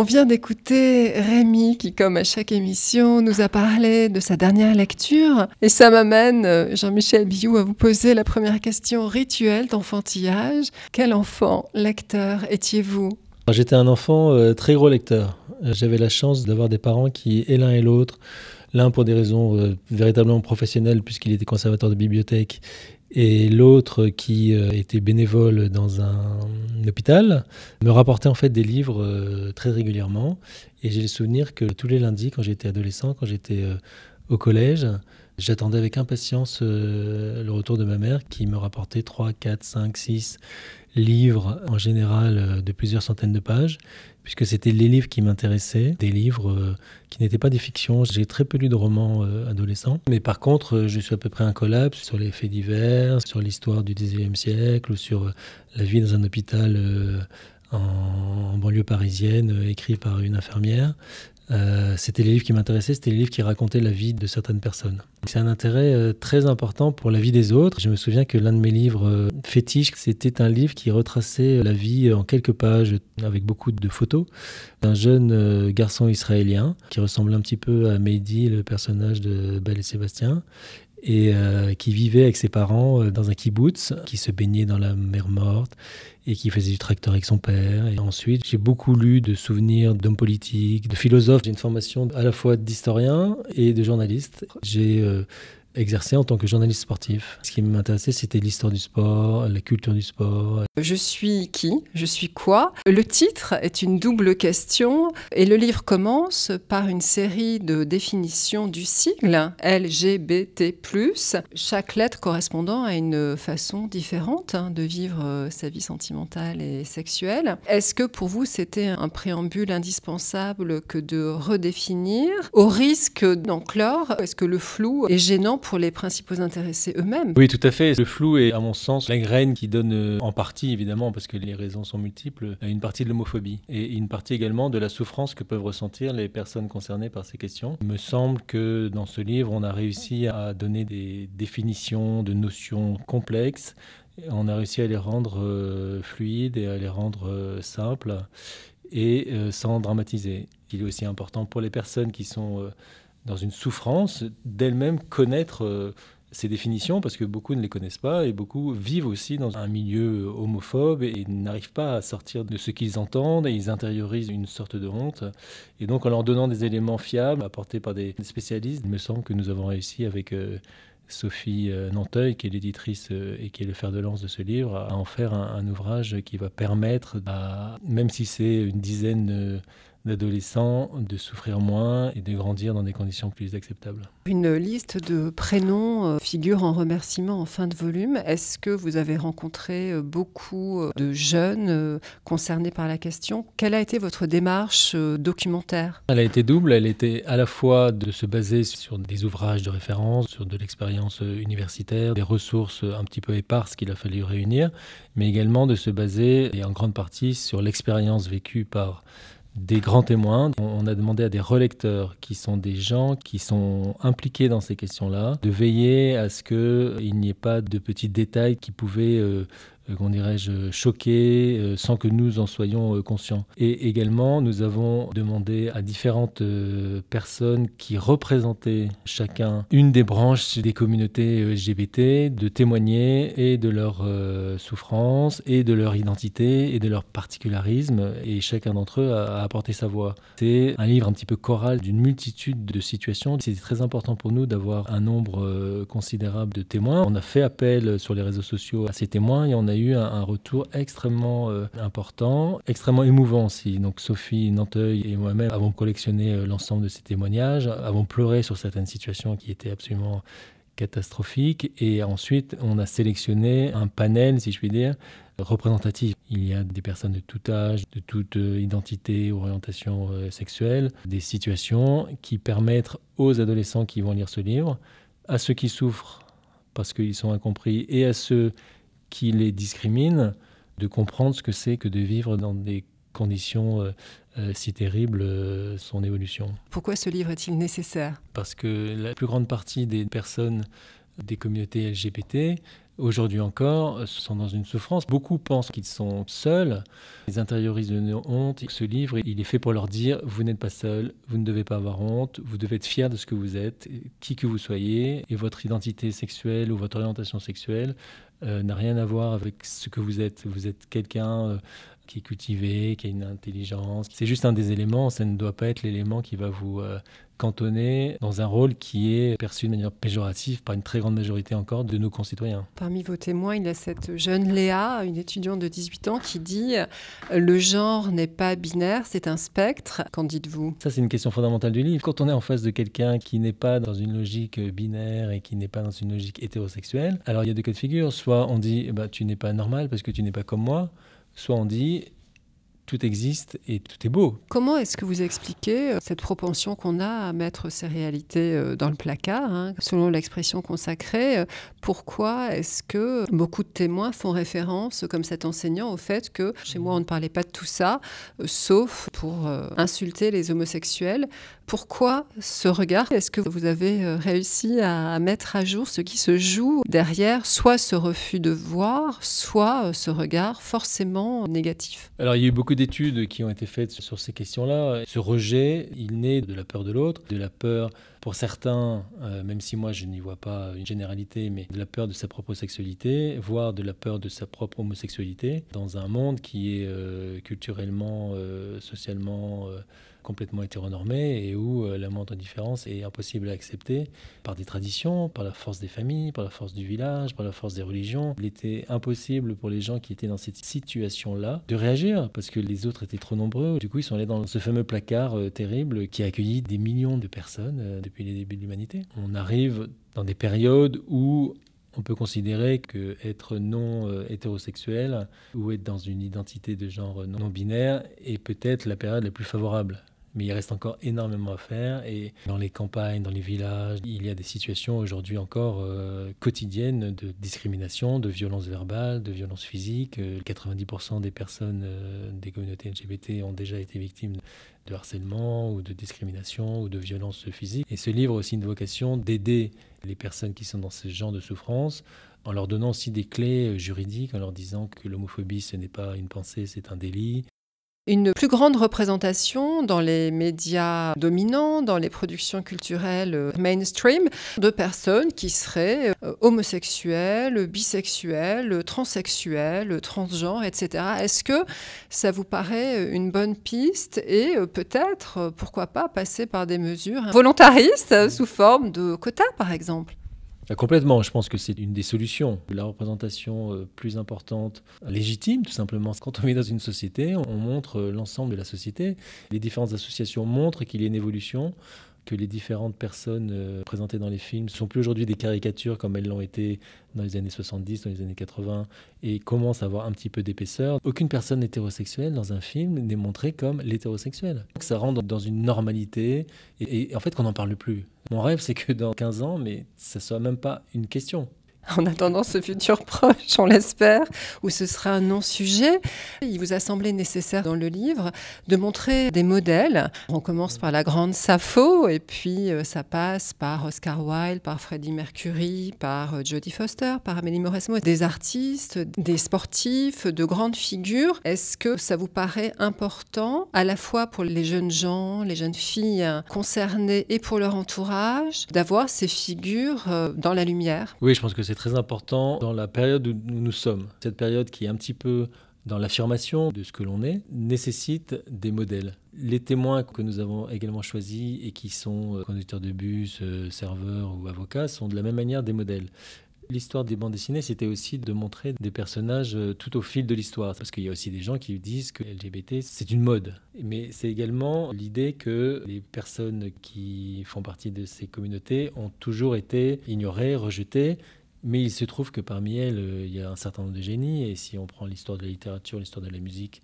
On vient d'écouter Rémi qui, comme à chaque émission, nous a parlé de sa dernière lecture. Et ça m'amène, euh, Jean-Michel Biou, à vous poser la première question rituelle d'enfantillage. Quel enfant, lecteur, étiez-vous? J'étais un enfant euh, très gros lecteur. Euh, j'avais la chance d'avoir des parents qui, et l'un et l'autre, l'un pour des raisons véritablement professionnelles, puisqu'il était conservateur de bibliothèque, et l'autre qui euh, était bénévole dans un, hôpital me rapportait en fait des livres euh, très régulièrement. Et j'ai le souvenir que tous les lundis quand j'étais adolescent quand j'étais euh, au collège j'attendais avec impatience le retour de ma mère qui me rapportait 3, 4, 5, 6 livres en général de plusieurs centaines de pages puisque c'était les livres qui m'intéressaient, des livres euh, qui n'étaient pas des fictions. J'ai très peu lu de romans euh, adolescents, mais par contre, euh, je suis à peu près un collapse sur les faits divers, sur l'histoire du XIXe siècle, ou sur la vie dans un hôpital en, banlieue parisienne, écrit par une infirmière. Euh, c'était les livres qui m'intéressaient, c'était les livres qui racontaient la vie de certaines personnes. C'est un intérêt euh, très important pour la vie des autres. Je me souviens que l'un de mes livres euh, fétiches, c'était un livre qui retraçait la vie en quelques pages, avec beaucoup de photos, d'un jeune garçon israélien qui ressemblait un petit peu à Mehdi, le personnage de Belle et Sébastien, et qui vivait avec ses parents dans un kibbutz, qui se baignait dans la mer morte et qui faisait du tracteur avec son père. Et ensuite, j'ai beaucoup lu de souvenirs d'hommes politiques, de philosophes. J'ai une formation à la fois d'historien et de journaliste. Euh, exercé en tant que journaliste sportif. Ce qui m'intéressait, c'était l'histoire du sport, la culture du sport. Je suis qui? Je suis quoi? Le titre est une double question et le livre commence par une série de définitions du sigle LGBT+, chaque lettre correspondant à une façon différente hein, de vivre euh, sa vie sentimentale et sexuelle. Est-ce que pour vous c'était un préambule indispensable que de redéfinir? Au risque d'enclore Est-ce que le flou est gênant pour les principaux intéressés eux-mêmes. Oui, tout à fait. Le flou est, à mon sens, la graine qui donne euh, en partie, évidemment, parce que les raisons sont multiples, une partie de l'homophobie et une partie également de la souffrance que peuvent ressentir les personnes concernées par ces questions. Il me semble que dans ce livre, on a réussi à donner des définitions de notions complexes. On a réussi à les rendre euh, fluides et à les rendre euh, simples et sans dramatiser. Il est aussi important pour les personnes qui sont dans une souffrance d'elle-même connaître euh, ces définitions parce que beaucoup ne les connaissent pas et beaucoup vivent aussi dans un milieu homophobe et n'arrivent pas à sortir de ce qu'ils entendent et ils intériorisent une sorte de honte. Et donc en leur donnant des éléments fiables apportés par des spécialistes, il me semble que nous avons réussi avec euh, Sophie euh, Nanteuil, qui est l'éditrice et qui est le fer de lance de ce livre, à en faire un, ouvrage qui va permettre, même si c'est une dizaine d'adolescents de souffrir moins et de grandir dans des conditions plus acceptables. Une liste de prénoms euh, figure en remerciement en fin de volume. Est-ce que vous avez rencontré euh, beaucoup euh, de jeunes concernés par la question? Quelle a été votre démarche documentaire? Elle a été double. Elle était à la fois de se baser sur des ouvrages de référence, sur de l'expérience universitaire, des ressources un petit peu éparses qu'il a fallu réunir, mais également de se baser, et en grande partie, sur l'expérience vécue par des grands témoins. On a demandé à des relecteurs, qui sont des gens qui sont impliqués dans ces questions-là, de veiller à ce qu'il n'y ait pas de petits détails qui pouvaient euh, euh, qu'on dirais-je, choqués euh, sans que nous en soyons euh, conscients. Et également, nous avons demandé à différentes personnes qui représentaient chacun une des branches des communautés LGBT de témoigner et de leur souffrance et de leur identité et de leur particularisme. Et chacun d'entre eux a apporté sa voix. C'est un livre un petit peu choral d'une multitude de situations. C'était très important pour nous d'avoir un nombre considérable de témoins. On a fait appel sur les réseaux sociaux à ces témoins et on a eu un, retour extrêmement euh, important, extrêmement émouvant aussi. Donc Sophie Nanteuil et moi-même avons collectionné euh, l'ensemble de ces témoignages, avons pleuré sur certaines situations qui étaient absolument catastrophiques. Et ensuite, on a sélectionné un panel, si je puis dire, représentatif. Il y a des personnes de tout âge, de toute euh, identité, orientation sexuelle, des situations qui permettent aux adolescents qui vont lire ce livre, à ceux qui souffrent parce qu'ils sont incompris et à ceux qui les discriminent, de comprendre ce que c'est que de vivre dans des conditions euh, euh, si terribles, euh, son évolution. Pourquoi ce livre est-il nécessaire? Parce que la plus grande partie des personnes des communautés LGBT aujourd'hui encore, sont dans une souffrance. Beaucoup pensent qu'ils sont seuls, ils intériorisent une honte. Ce livre, il est fait pour leur dire, vous n'êtes pas seul, vous ne devez pas avoir honte, vous devez être fier de ce que vous êtes, qui que vous soyez, et votre identité sexuelle ou votre orientation sexuelle euh, n'a rien à voir avec ce que vous êtes. Vous êtes quelqu'un euh, qui est cultivé, qui a une intelligence. C'est juste un des éléments, ça ne doit pas être l'élément qui va vous cantonner dans un rôle qui est perçu de manière péjorative par une très grande majorité encore de nos concitoyens. Parmi vos témoins, il y a cette jeune Léa, une étudiante de 18 ans, qui dit Le genre n'est pas binaire, c'est un spectre. Qu'en dites-vous? Ça, c'est une question fondamentale du livre. Quand on est en face de quelqu'un qui n'est pas dans une logique binaire et qui n'est pas dans une logique hétérosexuelle, alors il y a deux cas de figure. Soit on dit bah, Tu n'es pas normal parce que tu n'es pas comme moi soit on dit tout existe et tout est beau. Comment est-ce que vous expliquez euh, cette propension qu'on a à mettre ces réalités euh, dans le placard, hein, selon l'expression consacrée euh, Pourquoi est-ce que beaucoup de témoins font référence, comme cet enseignant, au fait que chez moi on ne parlait pas de tout ça, sauf pour insulter les homosexuels pourquoi ce regard? Est-ce que vous avez réussi à mettre à jour ce qui se joue derrière, soit ce refus de voir, soit ce regard forcément négatif? Alors il y a eu beaucoup d'études qui ont été faites sur ces questions-là. Ce rejet, il naît de la peur de l'autre, de la peur pour certains, euh, même si moi je n'y vois pas une généralité, mais de la peur de sa propre sexualité, voire de la peur de sa propre homosexualité, dans un monde qui est euh, culturellement, euh, socialement complètement hétéronormé et où la moindre différence est impossible à accepter par des traditions, par la force des familles, par la force du village, par la force des religions. Il était impossible pour les gens qui étaient dans cette situation-là de réagir parce que les autres étaient trop nombreux. Du coup, ils sont allés dans ce fameux placard terrible qui a accueilli des millions de personnes depuis les débuts de l'humanité. On arrive dans des périodes où on peut considérer que être non hétérosexuel ou être dans une identité de genre non binaire est peut-être la période la plus favorable mais il reste encore énormément à faire. Et dans les campagnes, dans les villages, il y a des situations aujourd'hui encore euh, quotidiennes de discrimination, de violence verbale, de violence physique. 90% euh, des personnes euh, des communautés LGBT ont déjà été victimes de harcèlement ou de discrimination ou de violence physique. Et ce livre a aussi une vocation d'aider les personnes qui sont dans ce genre de souffrance en leur donnant aussi des clés juridiques, en leur disant que l'homophobie, ce n'est pas une pensée, c'est un délit, une plus grande représentation dans les médias dominants, dans les productions culturelles euh, mainstream, de personnes qui seraient euh, homosexuelles, bisexuelles, transsexuelles, transgenres, etc. Est-ce que ça vous paraît une bonne piste et euh, peut-être, pourquoi pas, passer par des mesures volontaristes sous forme de quotas, par exemple? Complètement, je pense que c'est une des solutions. La représentation euh, plus importante, légitime tout simplement. Quand on vit dans une société, on montre euh, l'ensemble de la société. Les différentes associations montrent qu'il y a une évolution que les différentes personnes euh, présentées dans les films ne sont plus aujourd'hui des caricatures comme elles l'ont été dans les années 70, dans les années 80, et commencent à avoir un petit peu d'épaisseur. Aucune personne hétérosexuelle dans un film n'est montrée comme l'hétérosexuel. Ça rentre dans une normalité, et, et en fait qu'on n'en parle plus. Mon rêve, c'est que dans 15 ans, mais ça soit même pas une question en attendant ce futur proche, on l'espère, où ce sera un non-sujet. Il vous a semblé nécessaire dans le livre de montrer des modèles. On commence par la grande Sappho, et puis euh, ça passe par Oscar Wilde, par Freddie Mercury, par euh, Jodie Foster, par Amélie Mauresmo, des artistes, des sportifs, de grandes figures. Est-ce que ça vous paraît important, à la fois pour les jeunes gens, les jeunes filles concernées et pour leur entourage, d'avoir ces figures euh, dans la lumière? Oui, je pense que c'est très important dans la période où nous sommes. Cette période qui est un petit peu dans l'affirmation de ce que l'on est, nécessite des modèles. Les témoins que nous avons également choisis et qui sont euh, conducteurs de bus, euh, serveurs ou avocats sont de la même manière des modèles. L'histoire des bandes dessinées, c'était aussi de montrer des personnages euh, tout au fil de l'histoire. Parce qu'il y a aussi des gens qui disent que LGBT, c'est une mode. Mais c'est également l'idée que les personnes qui font partie de ces communautés ont toujours été ignorées, rejetées, mais il se trouve que parmi elles, euh, il y a un certain nombre de génies, et si on prend l'histoire de la littérature, l'histoire de la musique,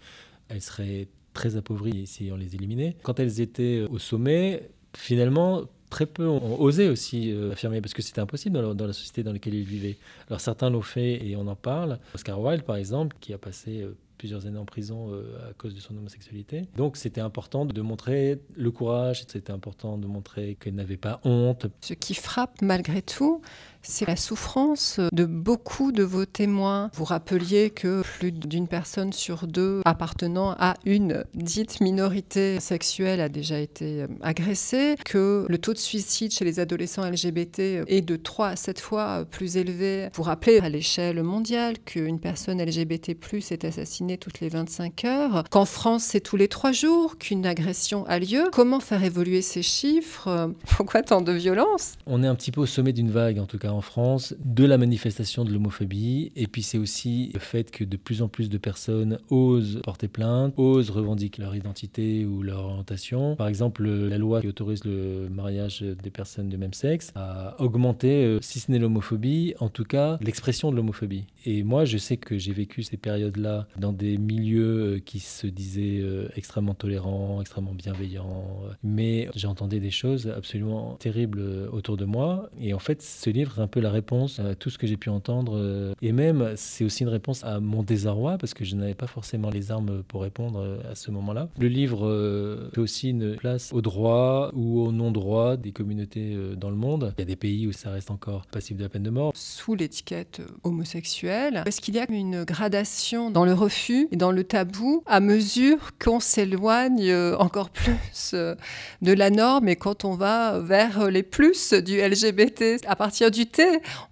elles seraient très appauvries si on les éliminait. Quand elles étaient euh, au sommet, finalement, très peu ont osé aussi euh, affirmer, parce que c'était impossible dans la, société dans laquelle ils vivaient. Alors certains l'ont fait et on en parle. Oscar Wilde, par exemple, qui a passé plusieurs années en prison à cause de son homosexualité. Donc c'était important de montrer le courage, c'était important de montrer qu'elle n'avait pas honte. Ce qui frappe malgré tout, c'est la souffrance de beaucoup de vos témoins. Vous rappeliez que plus d'une personne sur deux appartenant à une dite minorité sexuelle a déjà été agressée, que le taux de suicide chez les adolescents LGBT est de 3 à 7 fois plus élevé. Vous rappelez à l'échelle mondiale qu'une personne LGBT+ est assassinée toutes les 25 heures, qu'en France c'est tous les 3 jours qu'une agression a lieu. Comment faire évoluer ces chiffres? Pourquoi tant de violence? On est un petit peu au sommet d'une vague, en tout cas en France, de la manifestation de l'homophobie. Et puis c'est aussi le fait que de plus en plus de personnes osent porter plainte, osent revendiquer leur identité ou leur orientation. Par exemple, la loi qui autorise le mariage des personnes de même sexe a augmenté, euh, si ce n'est l'homophobie, en tout cas l'expression de l'homophobie. Et moi, je sais que j'ai vécu ces périodes-là dans des milieux euh, qui se disaient euh, extrêmement tolérants, extrêmement bienveillants, mais j'ai entendu des choses absolument terribles autour de moi. Et en fait, ce livre un peu la réponse à tout ce que j'ai pu entendre. Et même, c'est aussi une réponse à mon désarroi, parce que je n'avais pas forcément les armes pour répondre à ce moment-là. Le livre fait aussi une place au droit ou au non-droit des communautés dans le monde. Il y a des pays où ça reste encore passible de la peine de mort. Sous l'étiquette homosexuelle, est-ce qu'il y a une gradation dans le refus et dans le tabou à mesure qu'on s'éloigne encore plus de la norme et quand on va vers les plus du LGBT À partir du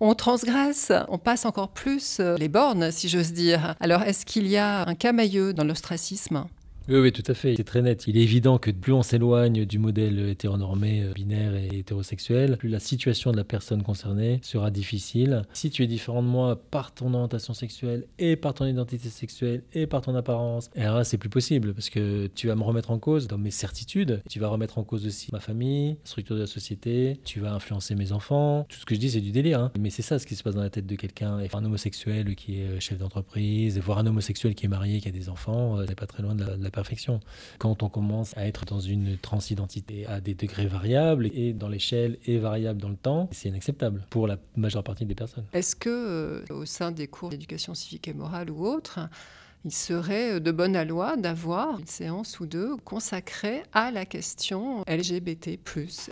On transgresse, on passe encore plus les bornes, si j'ose dire. Alors, est-ce qu'il y a un camailleux dans l'ostracisme? Oui, oui, tout à fait. C'est très net. Il est évident que plus on s'éloigne du modèle hétéronormé, euh, binaire et hétérosexuel, plus la situation de la personne concernée sera difficile. Si tu es différent de moi par ton orientation sexuelle et par ton identité sexuelle et par ton apparence, et là, c'est plus possible parce que tu vas me remettre en cause dans mes certitudes. Tu vas remettre en cause aussi ma famille, la structure de la société. Tu vas influencer mes enfants. Tout ce que je dis, c'est du délire. Hein. Mais c'est ça ce qui se passe dans la tête de quelqu'un. Un homosexuel qui est chef d'entreprise, voire un homosexuel qui est marié, qui a des enfants, euh, n'est pas très loin de la perfection. Quand on commence à être dans une transidentité à des degrés variables et dans l'échelle et variable dans le temps, c'est inacceptable pour la majeure partie des personnes. Est-ce que euh, au sein des cours d'éducation civique et morale ou autres, il serait de bonne loi d'avoir une séance ou deux consacrée à la question LGBT+.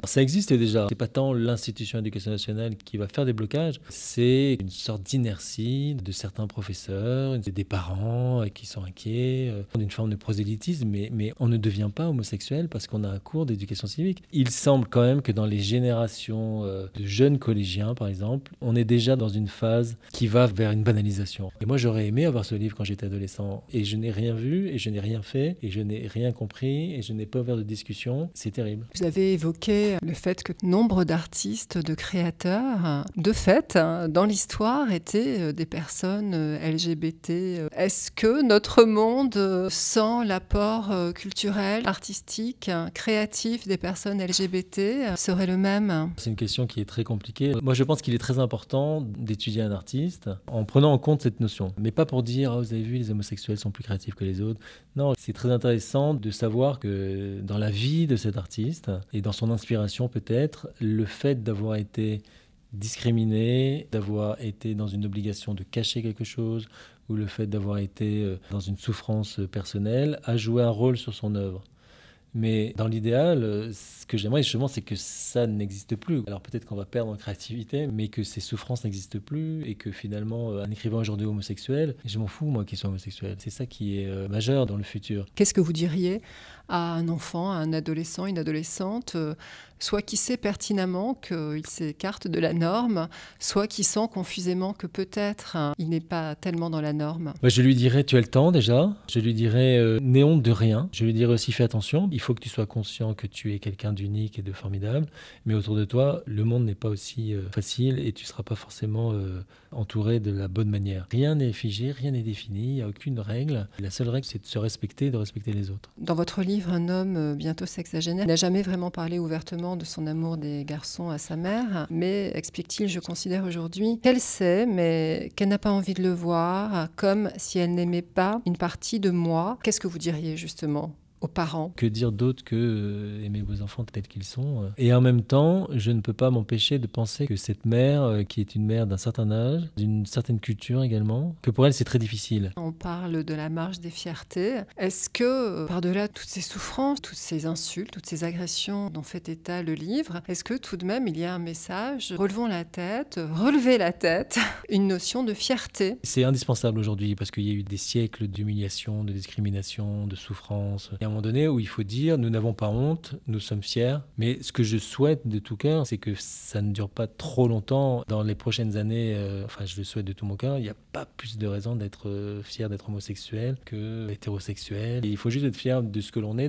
Ça existe déjà. C'est pas tant l'institution d'éducation nationale qui va faire des blocages, c'est une sorte d'inertie de certains professeurs, des parents qui sont inquiets, euh, d'une forme de prosélytisme, mais, on ne devient pas homosexuel parce qu'on a un cours d'éducation civique. Il semble quand même que dans les générations euh, de jeunes collégiens, par exemple, on est déjà dans une phase qui va vers une banalisation. Et moi, j'aurais aimé avoir ce livre quand j'étais adolescent et je n'ai rien vu et je n'ai rien fait et je n'ai rien compris et je n'ai pas ouvert de discussion. C'est terrible. Vous avez évoqué le fait que nombre d'artistes, de créateurs, de fait, hein, dans l'histoire, étaient euh, des personnes euh, LGBT. Est-ce que notre monde, euh, sans l'apport culturel, artistique, créatif des personnes LGBT, serait le même? C'est une question qui est très compliquée. Moi, je pense qu'il est très important d'étudier un artiste en prenant en compte cette notion. Mais pas pour dire, oh, vous avez vu, les homosexuels sont plus créatifs que les autres. Non, c'est très intéressant de savoir que dans la vie de cet artiste et dans son inspiration peut-être, le fait d'avoir été discriminé, d'avoir été dans une obligation de cacher quelque chose ou le fait d'avoir été euh, dans une souffrance personnelle a joué un rôle sur son œuvre. Mais dans l'idéal, euh, ce que j'aimerais justement, c'est que ça n'existe plus. Alors peut-être qu'on va perdre en créativité, mais que ces souffrances n'existent plus et que finalement, euh, un écrivain aujourd'hui homosexuel, je m'en fous moi qu'il soit homosexuel. C'est ça qui est euh, majeur dans le futur. Qu'est-ce que vous diriez à un enfant, à un adolescent, une adolescente, euh, soit qui sait pertinemment qu'il s'écarte de la norme, soit qui sent confusément que peut-être hein, il n'est pas tellement dans la norme bah, Je lui dirais, tu as le temps déjà. Je lui dirais, euh, n'aie honte de rien. Je lui dirais aussi, fais attention. Il faut que tu sois conscient que tu es quelqu'un d'unique et de formidable. Mais autour de toi, le monde n'est pas aussi euh, facile et tu ne seras pas forcément entouré de la bonne manière. Rien n'est figé, rien n'est défini, il n'y a aucune règle. La seule règle, c'est de se respecter et de respecter les autres. Dans votre livre, un homme euh, bientôt sexagénaire n'a jamais vraiment parlé ouvertement de son amour des garçons à sa mère, mais explique-t-il, je considère aujourd'hui qu'elle sait, mais qu'elle n'a pas envie de le voir, comme si elle n'aimait pas une partie de moi. Qu'est-ce que vous diriez justement? Aux parents. Que dire d'autre que euh, aimer vos enfants tels qu'ils sont euh. Et en même temps, je ne peux pas m'empêcher de penser que cette mère, euh, qui est une mère d'un certain âge, d'une certaine culture également, que pour elle c'est très difficile. On parle de la marche des fiertés. Est-ce que, par-delà toutes ces souffrances, toutes ces insultes, toutes ces agressions dont fait état le livre, est-ce que tout de même il y a un message? Relevons la tête, relevez la tête, une notion de fierté. C'est indispensable aujourd'hui parce qu'il y a eu des siècles d'humiliation, de discrimination, de souffrance. Moment donné où il faut dire nous n'avons pas honte, nous sommes fiers. Mais ce que je souhaite de tout cœur, c'est que ça ne dure pas trop longtemps. Dans les prochaines années, euh, enfin je le souhaite de tout mon cœur, il n'y a pas plus de raison d'être euh, fier d'être homosexuel que hétérosexuel. il faut juste être fier de ce que l'on est.